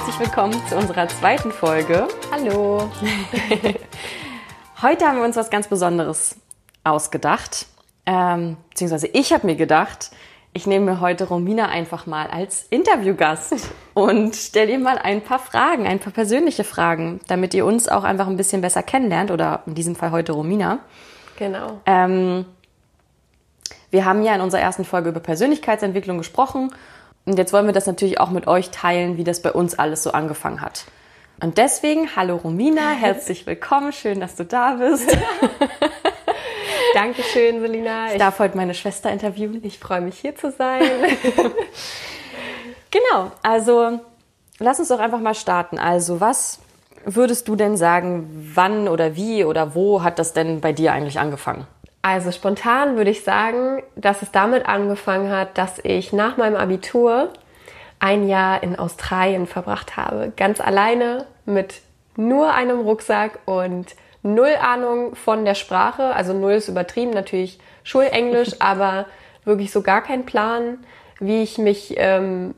Herzlich willkommen zu unserer zweiten Folge. Hallo. Heute haben wir uns was ganz Besonderes ausgedacht. Ähm, beziehungsweise ich habe mir gedacht, ich nehme mir heute Romina einfach mal als Interviewgast und stelle ihr mal ein paar Fragen, ein paar persönliche Fragen, damit ihr uns auch einfach ein bisschen besser kennenlernt oder in diesem Fall heute Romina. Genau. Ähm, wir haben ja in unserer ersten Folge über Persönlichkeitsentwicklung gesprochen und jetzt wollen wir das natürlich auch mit euch teilen, wie das bei uns alles so angefangen hat. Und deswegen, hallo Romina, herzlich willkommen, schön, dass du da bist. Dankeschön, Selina. Ich darf heute meine Schwester interviewen. Ich freue mich, hier zu sein. genau, also lass uns doch einfach mal starten. Also was würdest du denn sagen, wann oder wie oder wo hat das denn bei dir eigentlich angefangen? Also spontan würde ich sagen, dass es damit angefangen hat, dass ich nach meinem Abitur ein Jahr in Australien verbracht habe. Ganz alleine mit nur einem Rucksack und null Ahnung von der Sprache. Also null ist übertrieben, natürlich Schulenglisch, aber wirklich so gar kein Plan, wie ich mich ähm,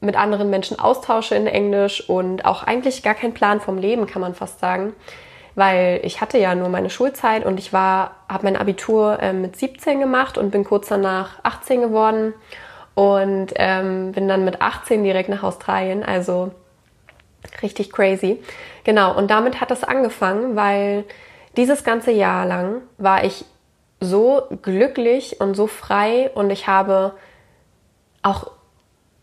mit anderen Menschen austausche in Englisch und auch eigentlich gar kein Plan vom Leben, kann man fast sagen weil ich hatte ja nur meine Schulzeit und ich war, habe mein Abitur äh, mit 17 gemacht und bin kurz danach 18 geworden und ähm, bin dann mit 18 direkt nach Australien, also richtig crazy. Genau, und damit hat es angefangen, weil dieses ganze Jahr lang war ich so glücklich und so frei und ich habe auch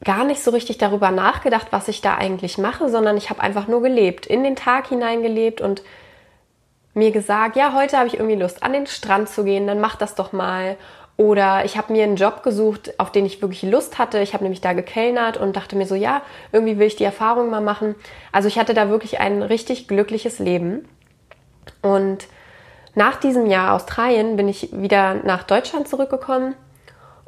gar nicht so richtig darüber nachgedacht, was ich da eigentlich mache, sondern ich habe einfach nur gelebt, in den Tag hineingelebt und mir gesagt, ja, heute habe ich irgendwie Lust, an den Strand zu gehen, dann mach das doch mal. Oder ich habe mir einen Job gesucht, auf den ich wirklich Lust hatte. Ich habe nämlich da gekellnert und dachte mir so, ja, irgendwie will ich die Erfahrung mal machen. Also ich hatte da wirklich ein richtig glückliches Leben. Und nach diesem Jahr Australien bin ich wieder nach Deutschland zurückgekommen.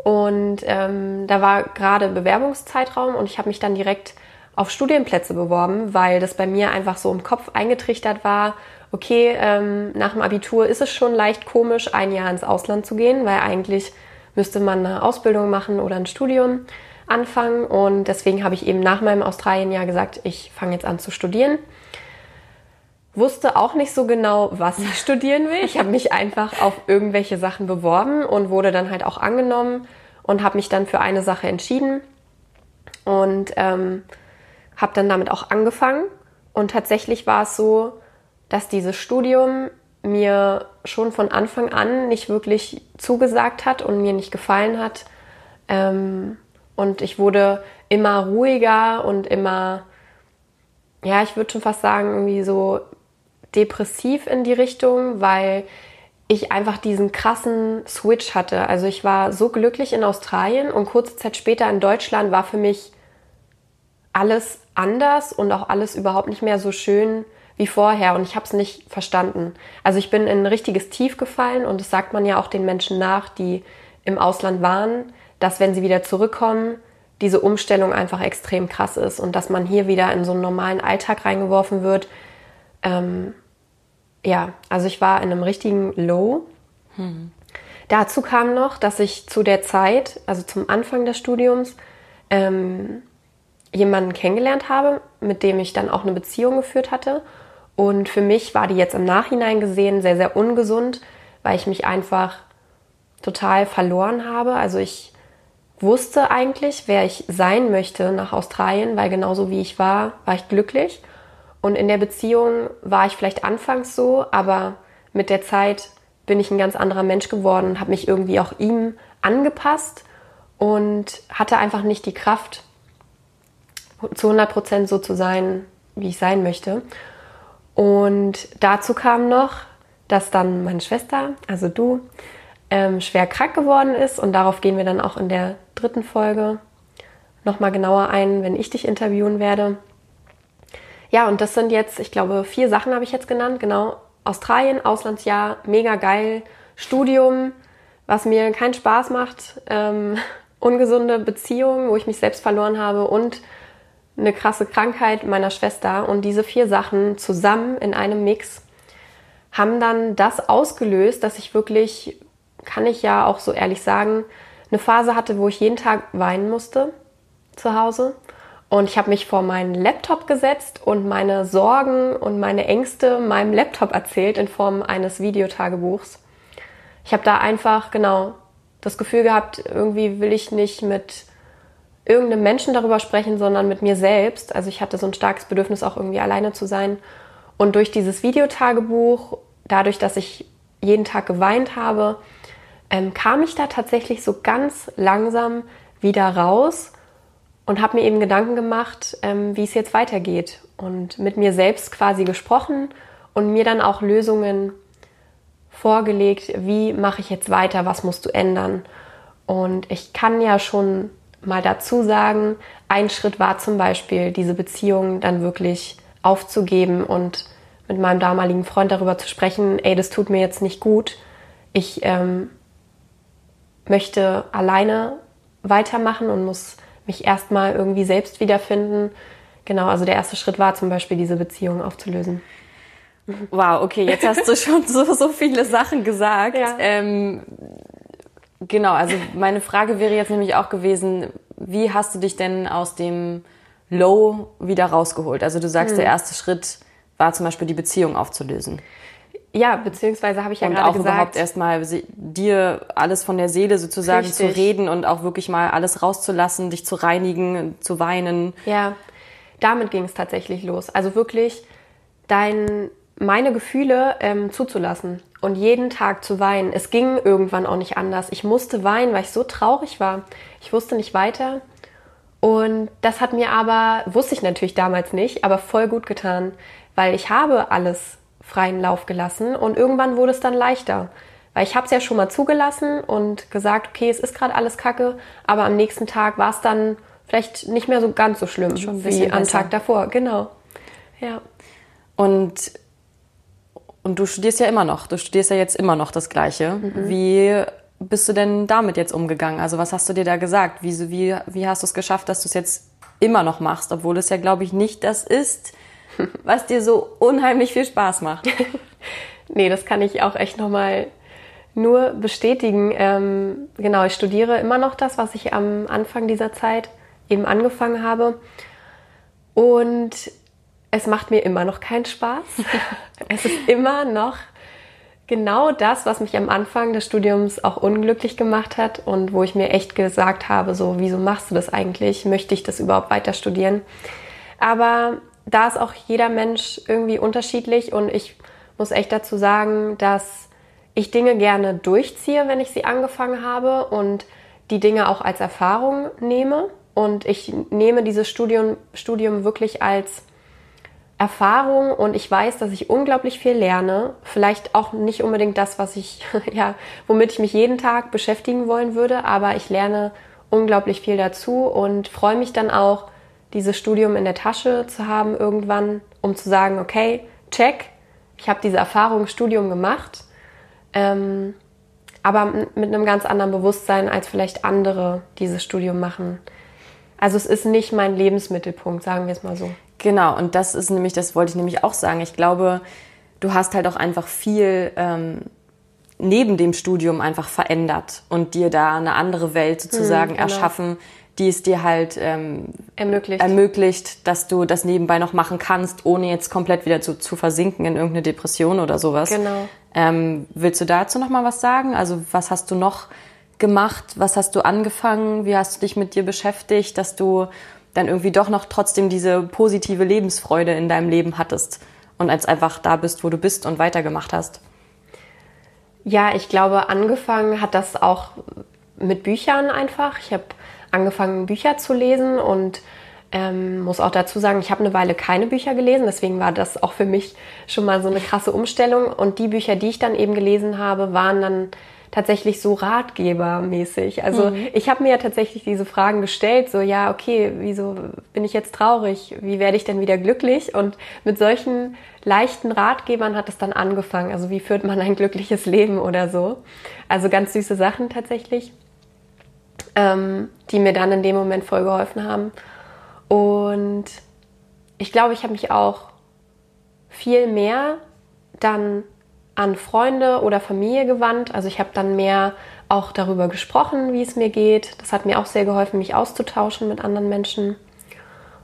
Und ähm, da war gerade Bewerbungszeitraum und ich habe mich dann direkt auf Studienplätze beworben, weil das bei mir einfach so im Kopf eingetrichtert war, okay, ähm, nach dem Abitur ist es schon leicht komisch, ein Jahr ins Ausland zu gehen, weil eigentlich müsste man eine Ausbildung machen oder ein Studium anfangen. Und deswegen habe ich eben nach meinem Australienjahr gesagt, ich fange jetzt an zu studieren. Wusste auch nicht so genau, was ich studieren will. Ich habe mich einfach auf irgendwelche Sachen beworben und wurde dann halt auch angenommen und habe mich dann für eine Sache entschieden und ähm, habe dann damit auch angefangen. Und tatsächlich war es so, dass dieses Studium mir schon von Anfang an nicht wirklich zugesagt hat und mir nicht gefallen hat. Ähm, und ich wurde immer ruhiger und immer, ja, ich würde schon fast sagen, irgendwie so depressiv in die Richtung, weil ich einfach diesen krassen Switch hatte. Also ich war so glücklich in Australien und kurze Zeit später in Deutschland war für mich alles anders und auch alles überhaupt nicht mehr so schön, wie vorher und ich habe es nicht verstanden. Also ich bin in ein richtiges Tief gefallen und das sagt man ja auch den Menschen nach, die im Ausland waren, dass wenn sie wieder zurückkommen, diese Umstellung einfach extrem krass ist und dass man hier wieder in so einen normalen Alltag reingeworfen wird. Ähm, ja, also ich war in einem richtigen Low. Hm. Dazu kam noch, dass ich zu der Zeit, also zum Anfang des Studiums, ähm, jemanden kennengelernt habe, mit dem ich dann auch eine Beziehung geführt hatte. Und für mich war die jetzt im Nachhinein gesehen sehr, sehr ungesund, weil ich mich einfach total verloren habe. Also ich wusste eigentlich, wer ich sein möchte nach Australien, weil genauso wie ich war, war ich glücklich. Und in der Beziehung war ich vielleicht anfangs so, aber mit der Zeit bin ich ein ganz anderer Mensch geworden, habe mich irgendwie auch ihm angepasst und hatte einfach nicht die Kraft, zu 100 Prozent so zu sein, wie ich sein möchte. Und dazu kam noch, dass dann meine Schwester, also du, ähm, schwer krank geworden ist. Und darauf gehen wir dann auch in der dritten Folge nochmal genauer ein, wenn ich dich interviewen werde. Ja, und das sind jetzt, ich glaube, vier Sachen habe ich jetzt genannt. Genau, Australien, Auslandsjahr, mega geil, Studium, was mir keinen Spaß macht, ähm, ungesunde Beziehungen, wo ich mich selbst verloren habe und eine krasse Krankheit meiner Schwester und diese vier Sachen zusammen in einem Mix haben dann das ausgelöst, dass ich wirklich, kann ich ja auch so ehrlich sagen, eine Phase hatte, wo ich jeden Tag weinen musste zu Hause Und ich habe mich vor meinen Laptop gesetzt und meine Sorgen und meine Ängste meinem Laptop erzählt in Form eines Videotagebuchs. Ich habe da einfach genau das Gefühl gehabt, irgendwie will ich nicht mit irgendeinem Menschen darüber sprechen, sondern mit mir selbst. Also ich hatte so ein starkes Bedürfnis, auch irgendwie alleine zu sein. Und durch dieses Videotagebuch, dadurch, dass ich jeden Tag geweint habe, ähm, kam ich da tatsächlich so ganz langsam wieder raus und habe mir eben Gedanken gemacht, ähm, wie es jetzt weitergeht und mit mir selbst quasi gesprochen und mir dann auch Lösungen vorgelegt, wie mache ich jetzt weiter, was musst du ändern. Und ich kann ja schon mal dazu sagen, ein Schritt war zum Beispiel, diese Beziehung dann wirklich aufzugeben und mit meinem damaligen Freund darüber zu sprechen, ey, das tut mir jetzt nicht gut. Ich ähm, möchte alleine weitermachen und muss mich erstmal irgendwie selbst wiederfinden. Genau, also der erste Schritt war zum Beispiel, diese Beziehung aufzulösen. Wow, okay, jetzt hast du schon so, so viele Sachen gesagt. Ja. Ähm, genau, also meine Frage wäre jetzt nämlich auch gewesen, wie hast du dich denn aus dem Low wieder rausgeholt? Also du sagst, hm. der erste Schritt war zum Beispiel die Beziehung aufzulösen. Ja, beziehungsweise habe ich ja und gerade auch gesagt. überhaupt erstmal dir alles von der Seele sozusagen Richtig. zu reden und auch wirklich mal alles rauszulassen, dich zu reinigen, zu weinen. Ja, damit ging es tatsächlich los. Also wirklich dein, meine Gefühle ähm, zuzulassen und jeden Tag zu weinen. Es ging irgendwann auch nicht anders. Ich musste weinen, weil ich so traurig war. Ich wusste nicht weiter. Und das hat mir aber, wusste ich natürlich damals nicht, aber voll gut getan, weil ich habe alles freien Lauf gelassen und irgendwann wurde es dann leichter. Weil ich habe es ja schon mal zugelassen und gesagt, okay, es ist gerade alles Kacke, aber am nächsten Tag war es dann vielleicht nicht mehr so ganz so schlimm wie am Tag davor. Genau. Ja. Und und du studierst ja immer noch. Du studierst ja jetzt immer noch das Gleiche. Mhm. Wie bist du denn damit jetzt umgegangen? Also was hast du dir da gesagt? Wie, wie, wie hast du es geschafft, dass du es jetzt immer noch machst, obwohl es ja, glaube ich, nicht das ist, was dir so unheimlich viel Spaß macht. nee, das kann ich auch echt nochmal nur bestätigen. Ähm, genau, ich studiere immer noch das, was ich am Anfang dieser Zeit eben angefangen habe. Und es macht mir immer noch keinen Spaß. es ist immer noch genau das, was mich am Anfang des Studiums auch unglücklich gemacht hat und wo ich mir echt gesagt habe, so, wieso machst du das eigentlich? Möchte ich das überhaupt weiter studieren? Aber da ist auch jeder Mensch irgendwie unterschiedlich und ich muss echt dazu sagen, dass ich Dinge gerne durchziehe, wenn ich sie angefangen habe und die Dinge auch als Erfahrung nehme. Und ich nehme dieses Studium, Studium wirklich als Erfahrung und ich weiß, dass ich unglaublich viel lerne. Vielleicht auch nicht unbedingt das, was ich, ja, womit ich mich jeden Tag beschäftigen wollen würde, aber ich lerne unglaublich viel dazu und freue mich dann auch, dieses Studium in der Tasche zu haben irgendwann, um zu sagen, okay, check, ich habe diese Erfahrung Studium gemacht, ähm, aber mit einem ganz anderen Bewusstsein, als vielleicht andere dieses Studium machen. Also es ist nicht mein Lebensmittelpunkt, sagen wir es mal so. Genau, und das ist nämlich, das wollte ich nämlich auch sagen. Ich glaube, du hast halt auch einfach viel ähm, neben dem Studium einfach verändert und dir da eine andere Welt sozusagen hm, genau. erschaffen, die es dir halt ähm, ermöglicht. ermöglicht, dass du das nebenbei noch machen kannst, ohne jetzt komplett wieder zu, zu versinken in irgendeine Depression oder sowas. Genau. Ähm, willst du dazu noch mal was sagen? Also was hast du noch gemacht? Was hast du angefangen? Wie hast du dich mit dir beschäftigt, dass du dann irgendwie doch noch trotzdem diese positive Lebensfreude in deinem Leben hattest und als einfach da bist, wo du bist und weitergemacht hast? Ja, ich glaube, angefangen hat das auch mit Büchern einfach. Ich habe angefangen, Bücher zu lesen und ähm, muss auch dazu sagen, ich habe eine Weile keine Bücher gelesen, deswegen war das auch für mich schon mal so eine krasse Umstellung. Und die Bücher, die ich dann eben gelesen habe, waren dann tatsächlich so ratgebermäßig. Also mhm. ich habe mir ja tatsächlich diese Fragen gestellt, so ja, okay, wieso bin ich jetzt traurig? Wie werde ich denn wieder glücklich? Und mit solchen leichten Ratgebern hat es dann angefangen. Also wie führt man ein glückliches Leben oder so? Also ganz süße Sachen tatsächlich ähm, die mir dann in dem Moment voll geholfen haben. Und ich glaube, ich habe mich auch viel mehr dann an Freunde oder Familie gewandt. Also ich habe dann mehr auch darüber gesprochen, wie es mir geht. Das hat mir auch sehr geholfen, mich auszutauschen mit anderen Menschen.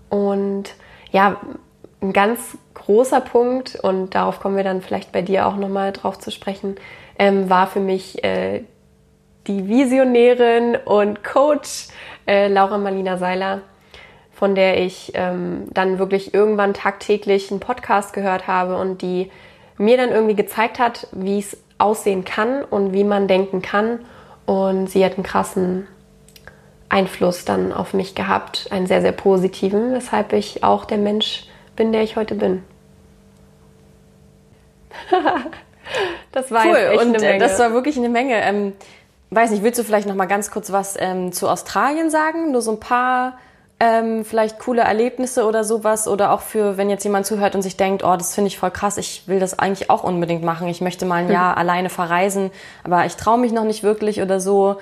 Und ja, ein ganz großer Punkt, und darauf kommen wir dann vielleicht bei dir auch nochmal drauf zu sprechen, ähm, war für mich äh, die Visionärin und Coach äh, Laura Marlina Seiler, von der ich ähm, dann wirklich irgendwann tagtäglich einen Podcast gehört habe und die mir dann irgendwie gezeigt hat, wie es aussehen kann und wie man denken kann. Und sie hat einen krassen Einfluss dann auf mich gehabt, einen sehr, sehr positiven, weshalb ich auch der Mensch bin, der ich heute bin. das war cool. und äh, das war wirklich eine Menge. Ähm, weiß nicht, willst du vielleicht noch mal ganz kurz was ähm, zu Australien sagen? Nur so ein paar ähm, vielleicht coole Erlebnisse oder sowas oder auch für, wenn jetzt jemand zuhört und sich denkt, oh, das finde ich voll krass, ich will das eigentlich auch unbedingt machen. Ich möchte mal ein mhm. Jahr alleine verreisen, aber ich traue mich noch nicht wirklich oder so.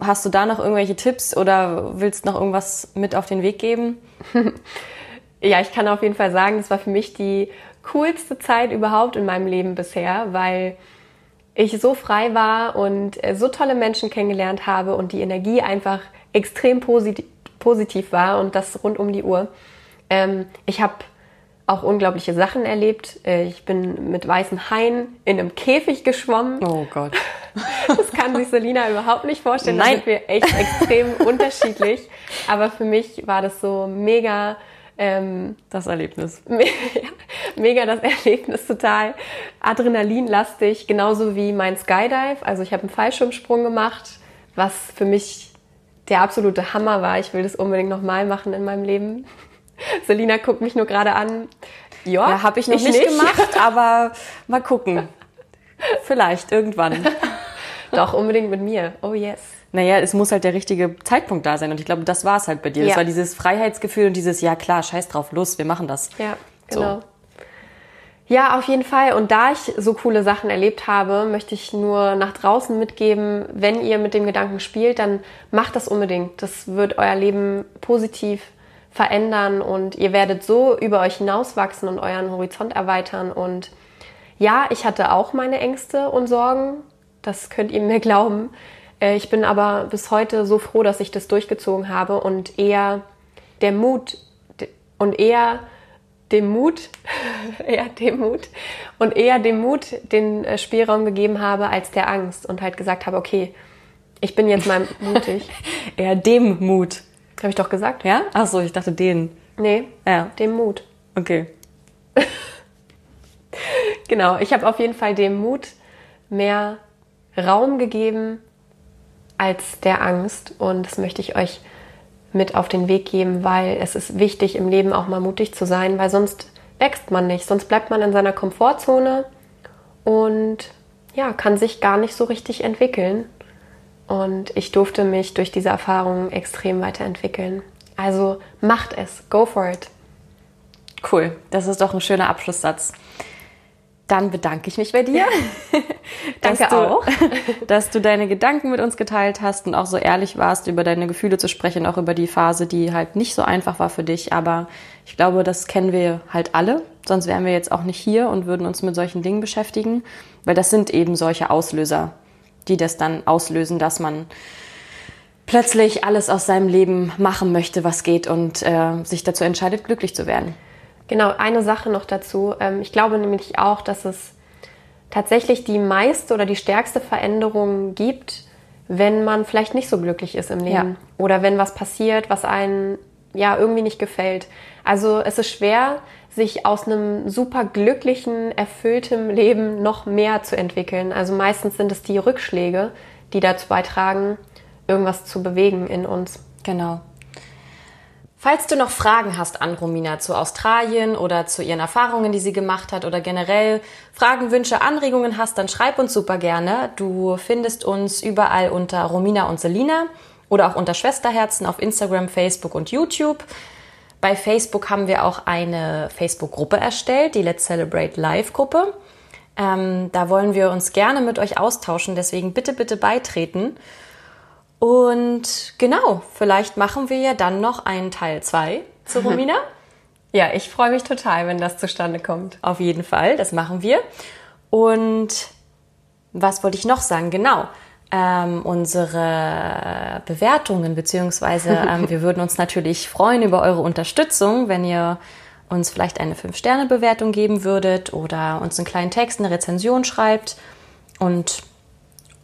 Hast du da noch irgendwelche Tipps oder willst noch irgendwas mit auf den Weg geben? ja, ich kann auf jeden Fall sagen, das war für mich die coolste Zeit überhaupt in meinem Leben bisher, weil ich so frei war und äh, so tolle Menschen kennengelernt habe und die Energie einfach extrem posit positiv war und das rund um die Uhr. Ähm, ich habe auch unglaubliche Sachen erlebt. Äh, ich bin mit weißen Haien in einem Käfig geschwommen. Oh Gott. Das kann sich Selina überhaupt nicht vorstellen. Nein. Da sind wir echt extrem unterschiedlich. Aber für mich war das so mega. Ähm, das Erlebnis. mega das Erlebnis, total adrenalinlastig, genauso wie mein Skydive. Also ich habe einen Fallschirmsprung gemacht, was für mich der absolute Hammer war. Ich will das unbedingt nochmal machen in meinem Leben. Selina guckt mich nur gerade an. Ja, ja habe ich noch ich nicht, nicht gemacht, aber mal gucken. Vielleicht irgendwann. Doch, unbedingt mit mir. Oh yes. Naja, es muss halt der richtige Zeitpunkt da sein. Und ich glaube, das war es halt bei dir. Ja. Das war dieses Freiheitsgefühl und dieses, ja klar, scheiß drauf, los, wir machen das. Ja, genau. So. Ja, auf jeden Fall. Und da ich so coole Sachen erlebt habe, möchte ich nur nach draußen mitgeben, wenn ihr mit dem Gedanken spielt, dann macht das unbedingt. Das wird euer Leben positiv verändern und ihr werdet so über euch hinauswachsen und euren Horizont erweitern. Und ja, ich hatte auch meine Ängste und Sorgen. Das könnt ihr mir glauben. Äh, ich bin aber bis heute so froh, dass ich das durchgezogen habe und eher der Mut und eher dem Mut, eher dem Mut und eher dem Mut den äh, Spielraum gegeben habe als der Angst und halt gesagt habe, okay, ich bin jetzt mal mutig. eher dem Mut. Habe ich doch gesagt? Ja? Ach so, ich dachte den. Nee, ja. dem Mut. Okay. genau, ich habe auf jeden Fall dem Mut mehr Raum gegeben als der Angst und das möchte ich euch mit auf den Weg geben, weil es ist wichtig im Leben auch mal mutig zu sein, weil sonst wächst man nicht, sonst bleibt man in seiner Komfortzone und ja, kann sich gar nicht so richtig entwickeln. Und ich durfte mich durch diese Erfahrung extrem weiterentwickeln. Also macht es, go for it. Cool, das ist doch ein schöner Abschlusssatz. Dann bedanke ich mich bei dir. Danke du, auch. dass du deine Gedanken mit uns geteilt hast und auch so ehrlich warst, über deine Gefühle zu sprechen, auch über die Phase, die halt nicht so einfach war für dich. Aber ich glaube, das kennen wir halt alle. Sonst wären wir jetzt auch nicht hier und würden uns mit solchen Dingen beschäftigen. Weil das sind eben solche Auslöser, die das dann auslösen, dass man plötzlich alles aus seinem Leben machen möchte, was geht und äh, sich dazu entscheidet, glücklich zu werden. Genau, eine Sache noch dazu. Ähm, ich glaube nämlich auch, dass es tatsächlich die meiste oder die stärkste Veränderung gibt, wenn man vielleicht nicht so glücklich ist im Leben ja. oder wenn was passiert, was einen ja irgendwie nicht gefällt. Also es ist schwer, sich aus einem super glücklichen, erfüllten Leben noch mehr zu entwickeln. Also meistens sind es die Rückschläge, die dazu beitragen, irgendwas zu bewegen in uns. Genau. Falls du noch Fragen hast an Romina zu Australien oder zu ihren Erfahrungen, die sie gemacht hat oder generell Fragen, Wünsche, Anregungen hast, dann schreib uns super gerne. Du findest uns überall unter Romina und Selina oder auch unter Schwesterherzen auf Instagram, Facebook und YouTube. Bei Facebook haben wir auch eine Facebook-Gruppe erstellt, die Let's Celebrate Live-Gruppe. Ähm, da wollen wir uns gerne mit euch austauschen, deswegen bitte, bitte beitreten. Und genau, vielleicht machen wir ja dann noch einen Teil 2 zu Romina. ja, ich freue mich total, wenn das zustande kommt. Auf jeden Fall, das machen wir. Und was wollte ich noch sagen? Genau. ähm, unsere Bewertungen, beziehungsweise ähm, wir würden uns natürlich freuen über eure Unterstützung, wenn ihr uns vielleicht eine 5-Sterne-Bewertung geben würdet oder uns einen kleinen Text, eine Rezension schreibt und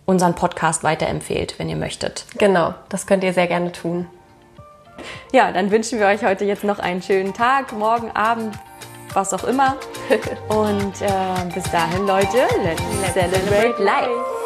unseren Podcast weiterempfehlt, wenn ihr möchtet. Genau, das könnt ihr sehr gerne tun. Ja, dann wünschen wir euch heute jetzt noch einen schönen Tag, morgen, Abend, was auch immer. Und äh, bis dahin, Leute, let's, let's celebrate life.